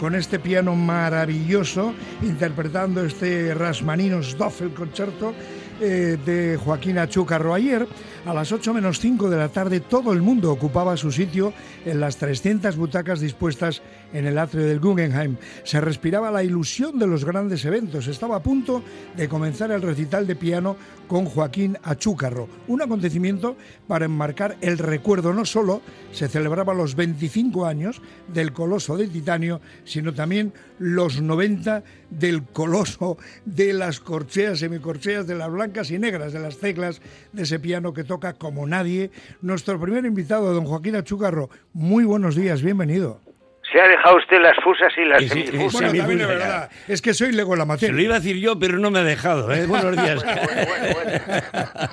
con este piano maravilloso, interpretando este Rasmaninos Doffel Concerto eh, de Joaquín Achúcarro. Ayer, a las 8 menos 5 de la tarde, todo el mundo ocupaba su sitio en las 300 butacas dispuestas en el atrio del Guggenheim. Se respiraba la ilusión de los grandes eventos. Estaba a punto de comenzar el recital de piano con Joaquín Achúcarro, un acontecimiento para enmarcar el recuerdo. No solo se celebraba los 25 años del coloso de titanio, sino también los 90 del coloso de las corcheas, semicorcheas, de las blancas y negras, de las teclas de ese piano que toca como nadie. Nuestro primer invitado, don Joaquín Achúcarro, muy buenos días, bienvenido. Se ha dejado usted las fusas y las sí, semifusas. Bueno, también es verdad. Es que soy lego la materia. Se lo iba a decir yo, pero no me ha dejado. ¿eh? Buenos días. Bueno, bueno, bueno.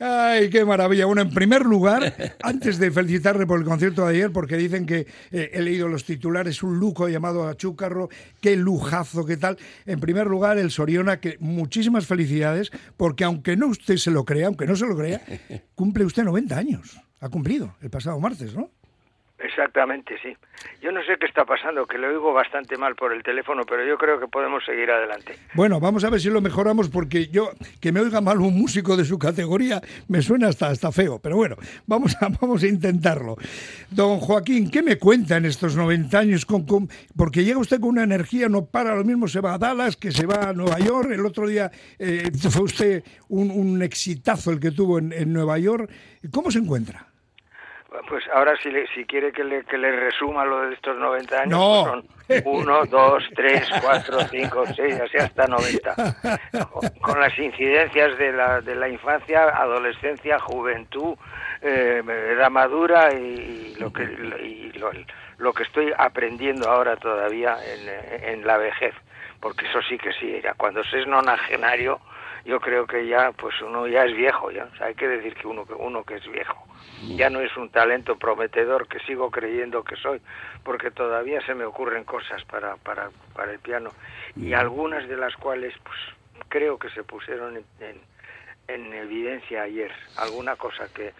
Ay, qué maravilla. Bueno, en primer lugar, antes de felicitarle por el concierto de ayer, porque dicen que eh, he leído los titulares, un lujo llamado Achúcarro, qué lujazo, qué tal. En primer lugar, el Soriona, que muchísimas felicidades, porque aunque no usted se lo crea, aunque no se lo crea, cumple usted 90 años. Ha cumplido el pasado martes, ¿no? Exactamente, sí. Yo no sé qué está pasando, que lo oigo bastante mal por el teléfono, pero yo creo que podemos seguir adelante. Bueno, vamos a ver si lo mejoramos porque yo que me oiga mal un músico de su categoría me suena hasta, hasta feo, pero bueno, vamos a, vamos a intentarlo. Don Joaquín, ¿qué me cuenta en estos 90 años? Con, con- porque llega usted con una energía, no para, lo mismo se va a Dallas, que se va a Nueva York, el otro día eh, fue usted un, un exitazo el que tuvo en, en Nueva York. ¿Cómo se encuentra? Pues ahora si, le- si quiere que le, que le resuma lo de estos 90 años, No. pues son 1, 2, 3, 4, 5, 6, así hasta 90. Con las incidencias de la, de la infancia, adolescencia, juventud, eh, edad madura y, lo que y lo, lo que estoy aprendiendo ahora todavía en, en la vejez. Porque eso sí que sí, ya cuando se es nonagenario, yo creo que ya pues uno ya es viejo ya O sea, hay que decir que uno que uno que es viejo. Ya no es un talento prometedor que sigo creyendo que soy porque todavía se me ocurren cosas para para para el piano y algunas de las cuales pues creo que se pusieron en, en, en evidencia ayer. Alguna cosa que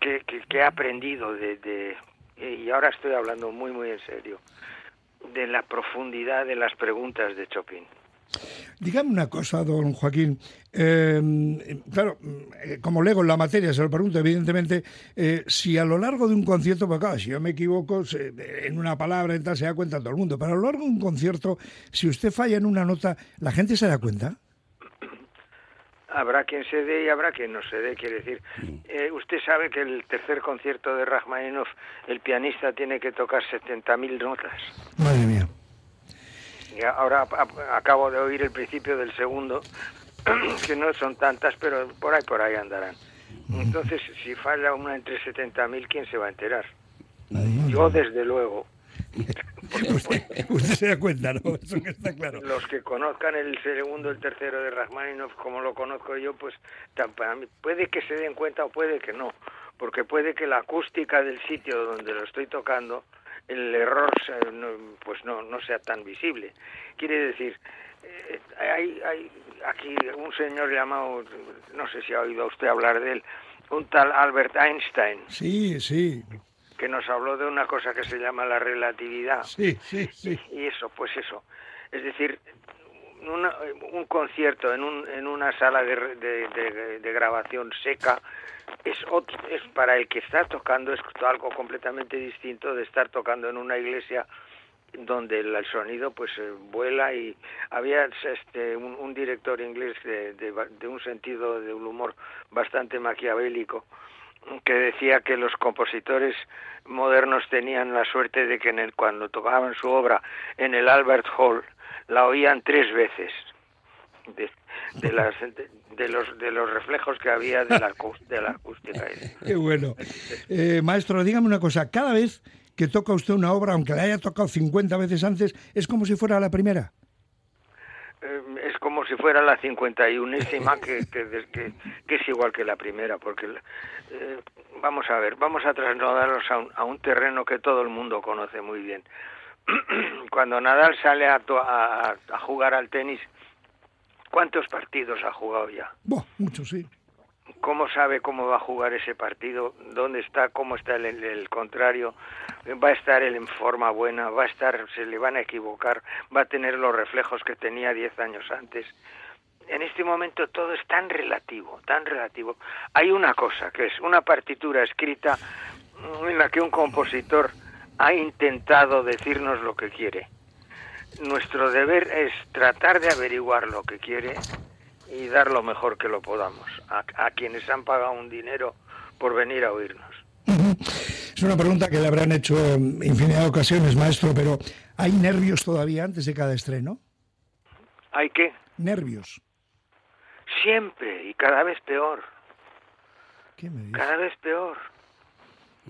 que, que, que he aprendido de, de y ahora estoy hablando muy muy en serio de la profundidad de las preguntas de Chopin Dígame una cosa, don Joaquín. Eh, claro, eh, como lego en la materia, se lo pregunto, evidentemente, eh, si a lo largo de un concierto, pues claro, si yo me equivoco se- en una palabra, se da cuenta todo el mundo, pero a lo largo de un concierto, si usted falla en una nota, ¿la gente se da cuenta? Habrá quien se dé y habrá quien no se dé, quiere decir. eh, usted sabe que el tercer concierto de Rachmaninoff, el pianista tiene que tocar 70.000 notas. Madre mía. Y ahora a- acabo de oír el principio del segundo, que no son tantas, pero por ahí, por ahí andarán. Entonces, si falla una entre 70.000, ¿quién se va a enterar? Yo, desde luego. Usted, usted se da cuenta, ¿no? Eso que está claro. Los que conozcan el segundo, el tercero de Rachmaninoff, como lo conozco yo, pues para mí, puede que se den cuenta o puede que no, porque puede que la acústica del sitio donde lo estoy tocando, el error pues no, no sea tan visible. Quiere decir, eh, hay, hay aquí un señor llamado, no sé si ha oído usted hablar de él, un tal Albert Einstein, Sí, sí, que nos habló de una cosa que se llama la relatividad. sí, sí, sí. Y eso, pues eso. Es decir, una- un concierto en, un, en una sala de, de, de- de grabación seca es, ot- es para el que está tocando es algo completamente distinto de estar tocando en una iglesia donde el, el sonido pues eh, vuela y había este un, un director inglés de, de, de un sentido de un humor bastante maquiavélico que decía que los compositores modernos tenían la suerte de que en el, cuando tocaban su obra en el Albert Hall la oían tres veces de, las de, los de los reflejos que había de la, acú- de la acústica Qué bueno. Eh, maestro, dígame una cosa. Cada vez que toca usted una obra, aunque la haya tocado 50 veces antes, es como si fuera la primera. Como si fuera la 51 que, que, que, que es igual que la primera, porque eh, vamos a ver, vamos a trasladarnos a un, a un terreno que todo el mundo conoce muy bien. Cuando Nadal sale a, to- a, a jugar al tenis, ¿cuántos partidos ha jugado ya? Buah, mucho, sí. ¿Cómo sabe cómo va a jugar ese partido? ¿Dónde está? ¿Cómo está el contrario? Va a estar él en forma buena, va a estar, se le van a equivocar, va a tener los reflejos que tenía diez años antes. En este momento todo es tan relativo, tan relativo. Hay una cosa que es una partitura escrita en la que un compositor ha intentado decirnos lo que quiere. Nuestro deber es tratar de averiguar lo que quiere y dar lo mejor que lo podamos a, a quienes han pagado un dinero por venir a oírnos. Es una pregunta que le habrán hecho en infinidad de ocasiones, maestro, pero ¿hay nervios todavía antes de cada estreno? ¿Hay qué? Nervios. Siempre y cada vez peor. ¿Qué me dice? Cada vez peor.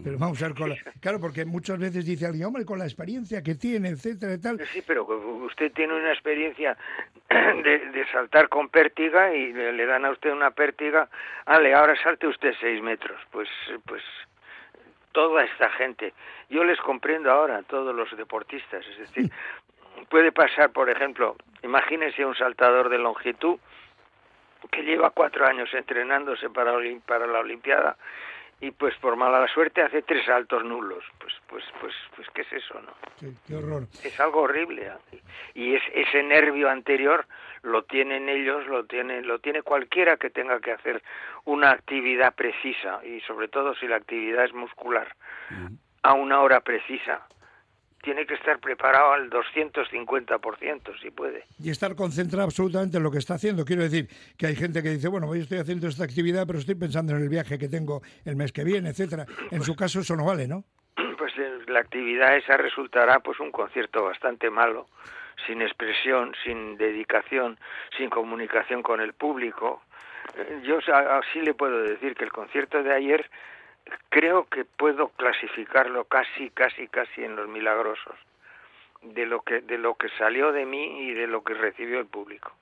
Pero vamos a ver con la... Claro, porque muchas veces dice alguien, hombre, con la experiencia que tiene, etcétera y tal. Sí, pero usted tiene una experiencia de, de saltar con pértiga y le, le, dan a usted una pértiga. Ale, ahora salte usted seis metros. Pues, pues toda esta gente. Yo les comprendo ahora todos los deportistas. Es decir, puede pasar, por ejemplo, imagínense un saltador de longitud que lleva cuatro años entrenándose para, para la Olimpiada y pues por mala suerte hace tres saltos nulos. Pues, pues, pues, pues, ¿qué es eso, no? Sí, qué horror. Es algo horrible. ¿eh? Y es, ese nervio anterior lo tienen ellos, lo tiene, lo tiene cualquiera que tenga que hacer una actividad precisa y sobre todo si la actividad es muscular a una hora precisa tiene que estar preparado al 250%, si puede. Y estar concentrado absolutamente en lo que está haciendo. Quiero decir que hay gente que dice, bueno, hoy estoy haciendo esta actividad, pero estoy pensando en el viaje que tengo el mes que viene, etcétera. En su caso eso no vale, ¿no? Pues la actividad esa resultará pues un concierto bastante malo, sin expresión, sin dedicación, sin comunicación con el público. Eh, yo así le puedo decir que el concierto de ayer creo que puedo clasificarlo casi, casi, casi en los milagrosos de lo que de lo que salió de mí y de lo que recibió el público.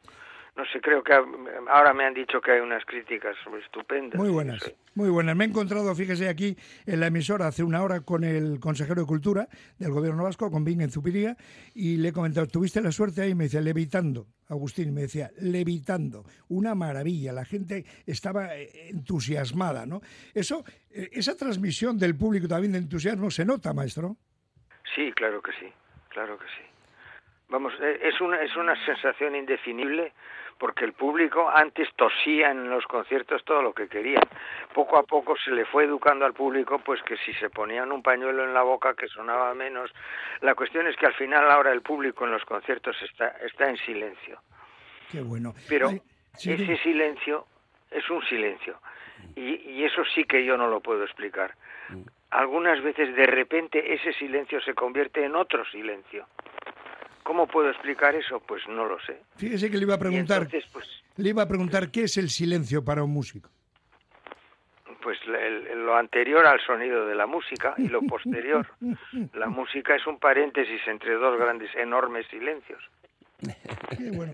No sé, creo que ahora me han dicho que hay unas críticas estupendas. Muy buenas, muy buenas. Me he encontrado, fíjese aquí, en la emisora hace una hora con el consejero de Cultura del Gobierno Vasco, con Bing en Zupiría, y le he comentado, tuviste la suerte ahí, me decía, levitando, Agustín, me decía, levitando, una maravilla, la gente estaba eh, entusiasmada, ¿no? Eso, eh, esa transmisión del público también de entusiasmo se nota, maestro. Sí, claro que sí, claro que sí. Vamos, eh, es una, es una sensación indefinible porque el público antes tosía en los conciertos todo lo que quería. Poco a poco se le fue educando al público pues que si se ponían un pañuelo en la boca que sonaba menos. La cuestión es que al final ahora el público en los conciertos está, está en silencio. Qué bueno. Pero ese silencio es un silencio. Y, y eso sí que yo no lo puedo explicar. Mm. Algunas veces de repente ese silencio se convierte en otro silencio. ¿Cómo puedo explicar eso? Pues no lo sé. Fíjese que le iba a preguntar, entonces, pues, le iba a preguntar qué es el silencio para un músico. Pues el, lo anterior al sonido de la música y lo posterior. la música es un paréntesis entre dos grandes, enormes silencios. Qué bueno.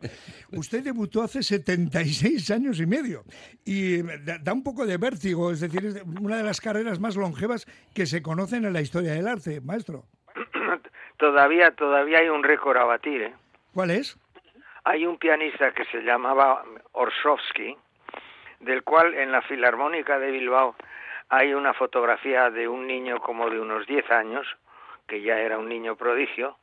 Usted debutó hace 76 años y medio y da un poco de vértigo, es decir, es una de las carreras más longevas que se conocen en la historia del arte, maestro todavía todavía hay un récord a batir. ¿eh? ¿Cuál es? Hay un pianista que se llamaba Orsovsky, del cual en la Filarmónica de Bilbao hay una fotografía de un niño como de unos 10 años, que ya era un niño prodigio,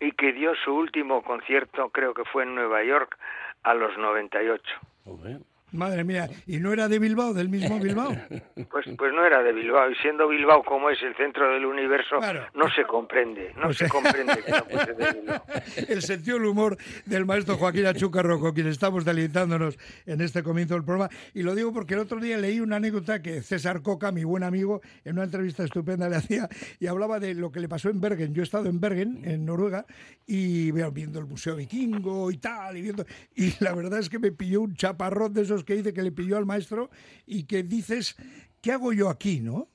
y que dio su último concierto, creo que fue en Nueva York, a los 98. Okay. Madre mía, ¿y no era de Bilbao, del mismo Bilbao? Pues, pues no era de Bilbao, y siendo Bilbao como es el centro del universo, Claro. no se comprende, no O sea- se comprende que no fuese de Bilbao. El sentido del humor del maestro Joaquín Achúcarro, con quien estamos deleitándonos en este comienzo del programa. Y lo digo porque el otro día leí una anécdota que César Coca, mi buen amigo, en una entrevista estupenda le hacía y hablaba de lo que le pasó en Bergen. Yo he estado en Bergen, en Noruega, y veo, viendo el Museo Vikingo y tal, y viendo. Y la verdad es que me pilló un chaparrón de esos que dice que le pilló al maestro y que dices. ¿Qué hago yo aquí, no?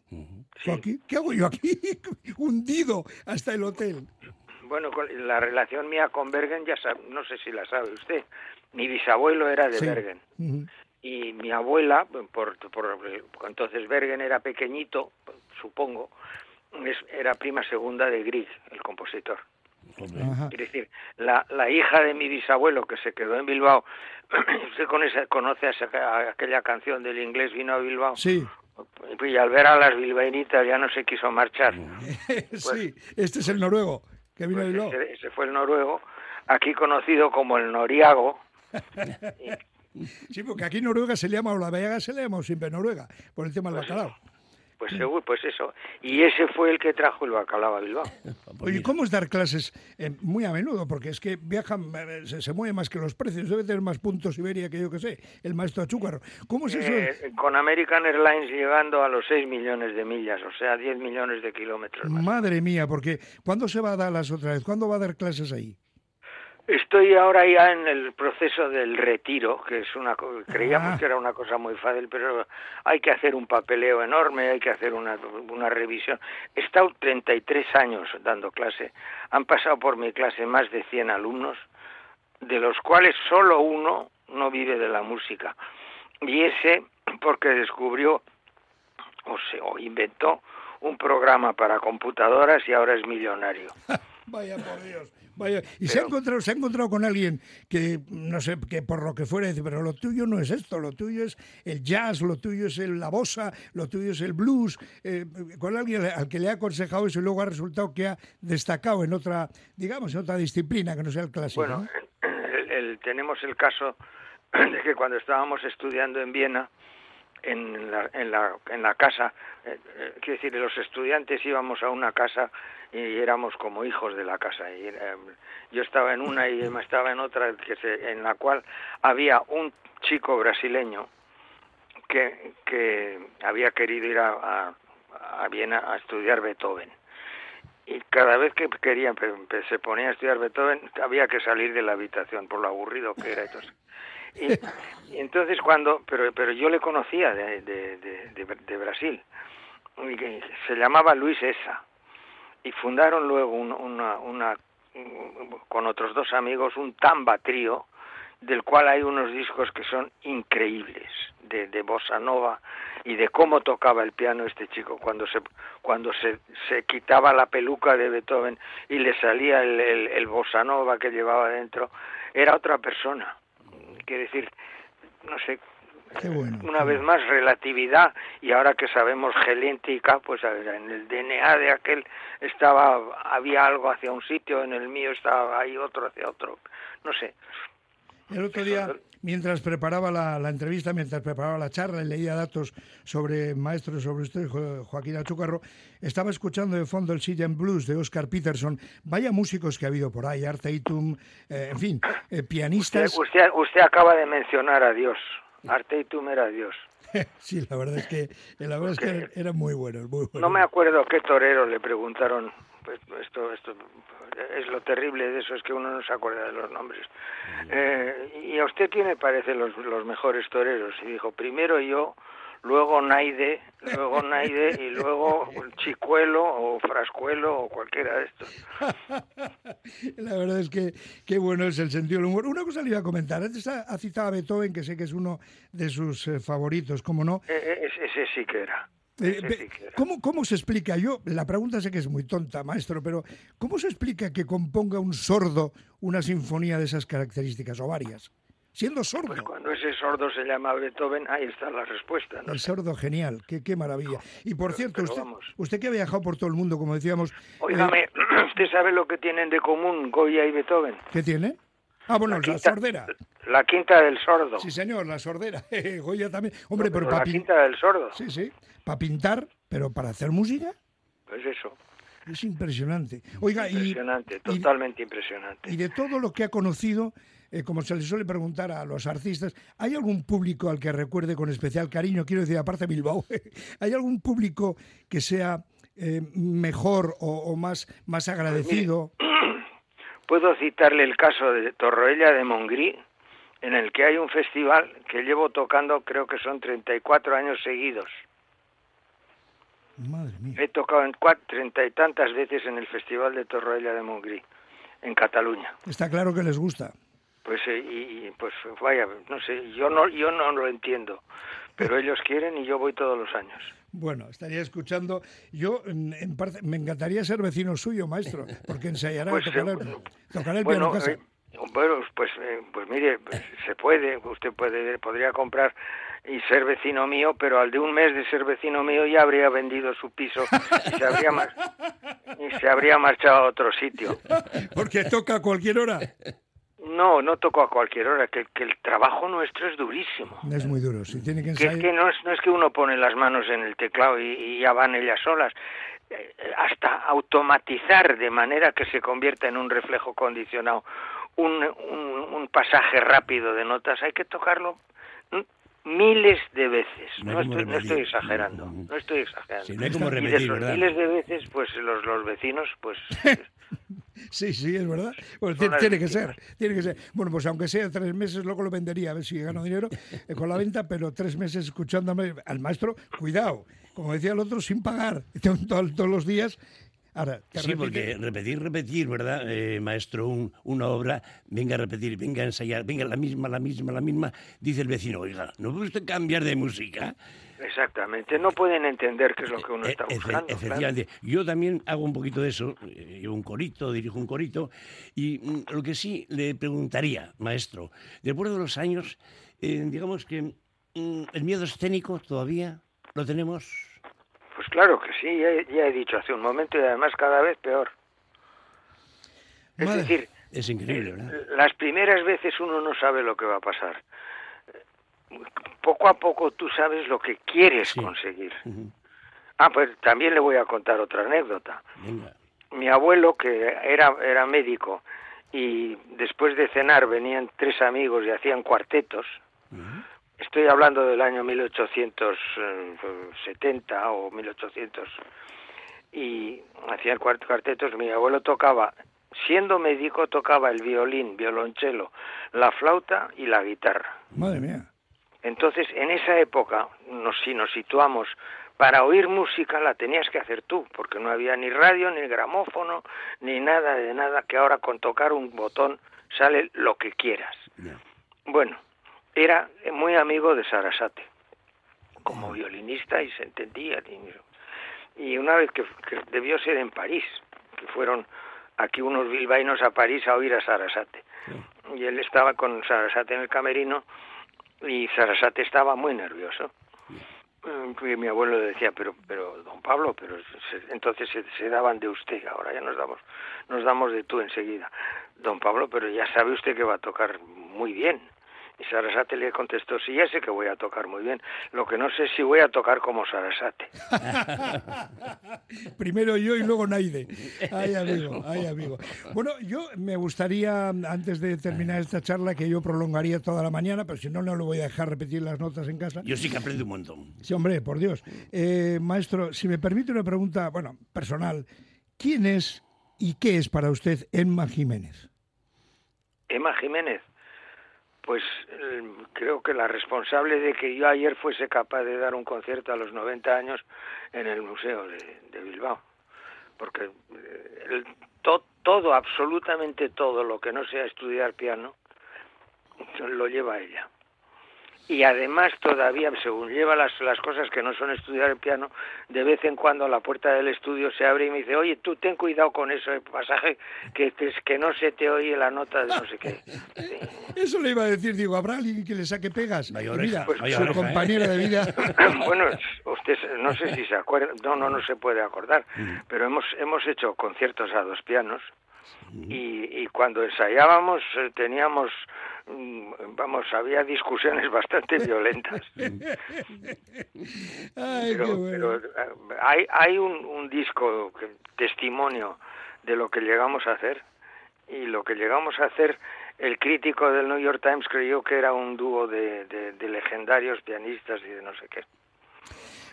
¿qué hago yo aquí? Hundido hasta el hotel. Bueno, la relación mía con Bergen, ya sab- no sé si la sabe usted. Mi bisabuelo era de Sí. Bergen. Y mi abuela, por, por, entonces Bergen era pequeñito, supongo, era prima segunda de Grieg, el compositor. Ajá. Es decir, la, la hija de mi bisabuelo que se quedó en Bilbao, usted con esa, conoce a, esa- a aquella canción del inglés vino a Bilbao, Sí, Y al ver a las bilbaínitas ya no se quiso marchar. sí, este es el noruego que vino Pues de ese, ese fue el noruego, aquí conocido como el noriago. Sí, porque aquí Noruega se le llama, o la Vallega se le llama siempre Noruega, por el tema del bacalao. Pues seguro, pues eso. Y ese fue el que trajo el bacalao a Bilbao. Oye, ¿cómo es dar clases eh, muy a menudo? Porque es que viajan, eh, se, se mueve más que los precios, debe tener más puntos Iberia que yo que sé, el maestro Achúcarro. ¿Cómo es eso? Eh, con American Airlines llegando a los 6 millones de millas, o sea, 10 millones de kilómetros más. Madre mía, porque ¿cuándo se va a Dallas otra vez? ¿Cuándo va a dar clases ahí? Estoy ahora ya en el proceso del retiro, que es una creíamos Ah. que era una cosa muy fácil, pero hay que hacer un papeleo enorme, hay que hacer una, una revisión. He estado 33 años dando clase, han pasado por mi clase más de 100 alumnos, de los cuales solo uno no vive de la música. Y ese porque descubrió o, se, o inventó un programa para computadoras y ahora es millonario. Vaya por Dios. Vaya. Y se ha encontrado, se ha encontrado con alguien que, no sé, que por lo que fuera, dice, pero lo tuyo no es esto, lo tuyo es el jazz, lo tuyo es el- la bossa, lo tuyo es el blues, eh, con alguien al que le ha aconsejado eso y luego ha resultado que ha destacado en otra, digamos, en otra disciplina que no sea el clásico. Bueno, ¿no? el- el- tenemos el caso de que cuando estábamos estudiando en Viena, en la, en la, en la casa, eh, eh, quiero decir, los estudiantes íbamos a una casa y éramos como hijos de la casa. Y, eh, yo estaba en una y Emma estaba en otra, que en la cual había un chico brasileño que, que había querido ir a, a, Viena a estudiar Beethoven. Y cada vez que quería se ponía a estudiar Beethoven había que salir de la habitación por lo aburrido que era entonces y, entonces cuando pero pero yo le conocía de, de, Brasil se llamaba Luis Esa y fundaron luego un- una, una con otros dos amigos un tamba trío del cual hay unos discos que son increíbles de, de bossa nova y de cómo tocaba el piano este chico cuando se cuando se, se quitaba la peluca de Beethoven y le salía el, el, el bossa nova que llevaba dentro era otra persona quiere decir no sé Qué bueno. una vez más relatividad. Y ahora que sabemos genética pues a ver, en el DNA de aquel estaba había algo hacia un sitio en el mío estaba ahí otro hacia otro. No sé El otro día, mientras preparaba la, la entrevista, mientras preparaba la charla y leía datos sobre maestros, sobre usted, Jo- Joaquín Achúcarro, estaba escuchando de fondo el Silent Blues de Oscar Peterson. Vaya músicos que ha habido por ahí, Arte Itum, eh, en fin, eh, usted, pianistas. usted usted acaba de mencionar a Dios Arteitum era Dios sí, la verdad es que, la verdad es que eran, eran muy buenos, muy buenos. no me acuerdo qué torero le preguntaron pues esto esto es lo terrible de eso es que uno no se acuerda de los nombres Eh, y a usted quién le parece los, los mejores toreros y dijo primero yo luego Naide luego Naide y luego Chicuelo o Frascuelo o cualquiera de estos La verdad es que qué bueno es el sentido del humor. Una cosa le iba a comentar. Antes ha, citado a Beethoven, que sé que es uno de sus eh, favoritos, ¿cómo no? Eh, ese, ese sí que era Eh, sí. ¿cómo, ¿Cómo se explica? Yo, la pregunta sé que es muy tonta, maestro, pero ¿cómo se explica que componga un sordo una sinfonía de esas características o varias? Siendo sordo. Pues cuando ese sordo se llama Beethoven, ahí está la respuesta. ¿no? El sordo genial, qué, qué maravilla. Y por cierto, pero usted, vamos. usted que ha viajado por todo el mundo, como decíamos, eh, Óigame, ¿usted sabe lo que tienen de común Goya y Beethoven? ¿qué tiene? Ah, bueno, la, quinta- sordera. La quinta del sordo. Sí, señor, la sordera. Goya también. Hombre, Pero pero, la para quinta del sordo. Sí, sí. Para pintar, pero para hacer música Pues eso. es impresionante. Oiga, Impresionante, y- totalmente impresionante. y de todo lo que ha conocido, eh, como se le suele preguntar a los artistas, ¿hay algún público al que recuerde con especial cariño? Quiero decir, aparte de Bilbao, ¿hay algún público que sea eh, mejor o, o más, más agradecido? Puedo citarle el caso de Torroella de Montgrí, en el que hay un festival que llevo tocando, creo que son 34 años seguidos. Madre mía. He tocado en cua- treinta y tantas veces en el Festival de Torroella de Montgrí, en Cataluña. Está claro que les gusta. Pues eh, y, y, pues vaya, no sé, yo no yo no lo entiendo, pero ellos quieren y yo voy todos los años. Bueno, estaría escuchando. Yo, en, parte, me encantaría ser vecino suyo, maestro, porque ensayará, Pues, tocará el Bueno, piano casa. eh, Bueno, pues, eh, pues mire, pues, se puede, usted puede, podría comprar y ser vecino mío, pero al de un mes de ser vecino mío ya habría vendido su piso y se habría, y se habría marchado a otro sitio. Porque toca a cualquier hora. No, no toco a cualquier hora, que, que, el trabajo nuestro es durísimo. Es muy duro, si tiene que Que, es que no, es, no es que uno pone las manos en el teclado y, y ya van ellas solas, eh, hasta automatizar de manera que se convierta en un reflejo condicionado un, un, un pasaje rápido de notas, hay que tocarlo miles de veces. No, estoy, no estoy, exagerando. No estoy exagerando. Sí, no hay como repetir, y de esos ¿verdad? miles de veces, pues los, los vecinos, pues Sí, sí, es verdad. Bueno, tiene, que ser, tiene que ser. Bueno, pues aunque sea tres meses, luego lo vendería a ver si gano dinero eh, con la venta, pero tres meses escuchándome al maestro, cuidado, como decía el otro, sin pagar, todos, todos los días. Ahora, Sí, repite- porque repetir, repetir, ¿verdad, eh, maestro? Un- una obra, venga a repetir, venga a ensayar, venga la misma, la misma, la misma. Dice el vecino, oiga, ¿no puede usted cambiar de música? Exactamente, no pueden entender qué es lo que uno Eh, está efe- buscando. claro. efectivamente. Yo también hago un poquito de eso, eh, llevo un corito, dirijo un corito, y mm, lo que sí le preguntaría, maestro, después de los años, eh, digamos que mm, el miedo escénico todavía lo tenemos. Pues claro que sí, ya, he- ya he dicho hace un momento y además cada vez peor. Es Madre. decir, Es increíble, ¿verdad? las primeras veces uno no sabe lo que va a pasar. Poco a poco tú sabes lo que quieres Sí. conseguir. Ah, pues también le voy a contar otra anécdota. Venga. Mi abuelo, que era, era médico, y después de cenar venían tres amigos y hacían cuartetos. Estoy hablando del año 1870 o 1800 y hacían cuart- cuartetos. Mi abuelo tocaba, siendo médico, tocaba el violín, violonchelo, la flauta y la guitarra. Madre mía. Entonces, en esa época, nos, si nos situamos, para oír música la tenías que hacer tú, porque no había ni radio, ni gramófono, ni nada de nada, que ahora con tocar un botón sale lo que quieras. Bueno, era muy amigo de Sarasate, como violinista y se entendía. Y y una vez que, que debió ser en París, que fueron aquí unos bilbaínos a París a oír a Sarasate. Y él estaba con Sarasate en el camerino y Sarasate estaba muy nervioso. Y mi abuelo decía, pero, pero, don Pablo, pero entonces se, se daban de usted, ahora ya nos damos, nos damos de tú enseguida. Don Pablo, pero ya sabe usted que va a tocar muy bien. Y Sarasate le contestó, sí, ya sé que voy a tocar muy bien, lo que no sé es si voy a tocar como Sarasate. Primero yo y luego Naide. Ay, amigo, ay, amigo. Bueno, yo me gustaría, antes de terminar esta charla, que yo prolongaría toda la mañana, pero si no, no lo voy a dejar repetir las notas en casa. Yo sí que aprendo un montón. Sí, hombre, por Dios. Eh, maestro, si me permite una pregunta, bueno, personal. ¿Quién es y qué es para usted Emma Jiménez? Emma Jiménez, pues eh, creo que la responsable de que yo ayer fuese capaz de dar un concierto a los 90 años en el Museo de, Bilbao. Porque eh, el- to- todo, absolutamente todo lo que no sea estudiar piano, lo lleva ella. Y además todavía, según lleva las, las cosas que no son estudiar el piano, de vez en cuando la puerta del estudio se abre y me dice, oye, tú ten cuidado con ese pasaje, que, que, que no se te oye la nota de no sé qué. Sí. Eso le iba a decir, digo, ¿habrá alguien que le saque pegas? Oreja, mira, pues su oreja, ¿eh? compañera de vida. bueno, usted se- no sé si se acuerda, no, no, no se puede acordar, pero hemos hemos hecho conciertos a dos pianos y, y cuando ensayábamos eh, teníamos, mm, vamos, había discusiones bastante violentas. Ay, Pero, bueno. pero, eh, hay hay un, un disco que, testimonio de lo que llegamos a hacer y lo que llegamos a hacer el crítico del New York Times creyó que era un dúo de, de- de legendarios pianistas y de no sé qué.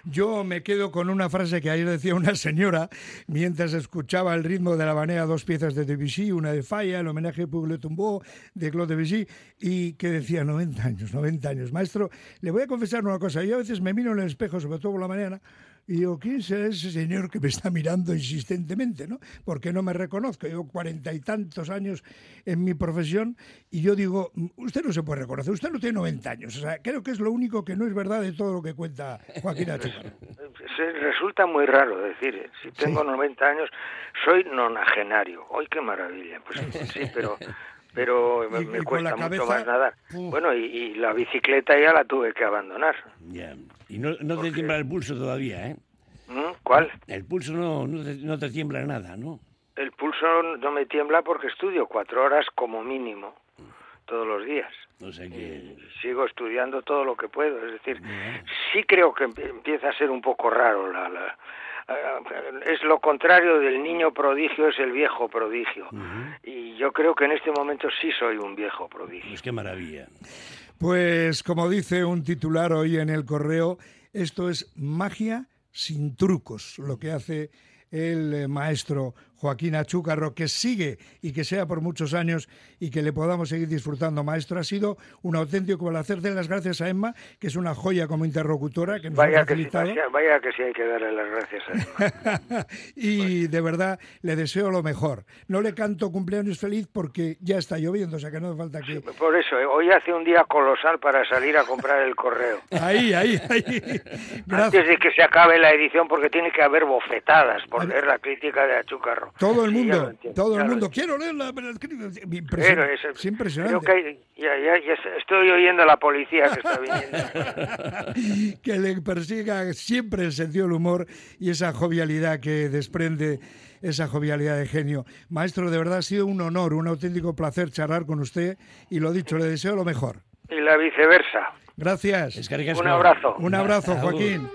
Yo me quedo con una frase que ayer decía una señora mientras escuchaba el ritmo de la banea, dos piezas de Debussy, una de Falla, el homenaje Puig le Tombeau de Claude Debussy, y que decía 90 años, 90 años. Maestro, le voy a confesar una cosa. Yo a veces me miro en el espejo, sobre todo por la mañana, y digo, ¿quién será ese señor que me está mirando insistentemente? ¿no? Porque no me reconozco. Llevo cuarenta y tantos años en mi profesión y yo digo, usted no se puede reconocer, usted no tiene 90 años. O sea, creo que es lo único que no es verdad de todo lo que cuenta Joaquín Achúcar. Resulta muy raro decir, ¿eh? si tengo 90 años, soy nonagenario. ¡Ay, qué maravilla! Pues sí, pero, pero me, Y- me y cuesta mucho cabeza, más nadar. uf. Bueno, y, y la bicicleta ya la tuve que abandonar. Ya. Y no, no te tiembla el pulso todavía, ¿eh? ¿Mm? ¿Cuál? El pulso no, no, te, no te tiembla nada, ¿no? El pulso no me tiembla porque estudio cuatro horas como mínimo todos los días. O sea que... Sigo estudiando todo lo que puedo. Es decir, sí creo que empie- empieza a ser un poco raro. La, la- es lo contrario del niño prodigio, es el viejo prodigio. Y yo creo que en este momento sí soy un viejo prodigio. Pues qué maravilla. Pues como dice un titular hoy en el correo, esto es magia sin trucos, lo que hace el eh, maestro Joaquín Achúcarro, que sigue y que sea por muchos años y que le podamos seguir disfrutando. Maestro, ha sido un auténtico placer. Den las gracias a Emma, que es una joya como interlocutora, que nos Vaya ha que, sí, vaya que sí hay que darle las gracias a Emma. y de verdad le deseo lo mejor. No le canto cumpleaños feliz porque ya está lloviendo, o sea que no hace falta que... Por eso, eh, hoy hace un día colosal para salir a comprar el correo. Ahí, ahí, ahí. Antes Gracias. de que se acabe la edición, porque tiene que haber bofetadas por leer la crítica de Achúcarro. Todo el Sí, mundo, entiendo, todo el mundo. Quiero leerla. pero es que- impresionante. Pero es, es impresionante. Creo que hay- ya, ya, ya se- estoy oyendo a la policía que está viniendo. que le persiga siempre el sentido del humor y esa jovialidad que desprende esa jovialidad de genio. Maestro, de verdad ha sido un honor, un auténtico placer charlar con usted y lo dicho, le deseo lo mejor. y la viceversa. Gracias. Un abrazo. Un abrazo. Joaquín.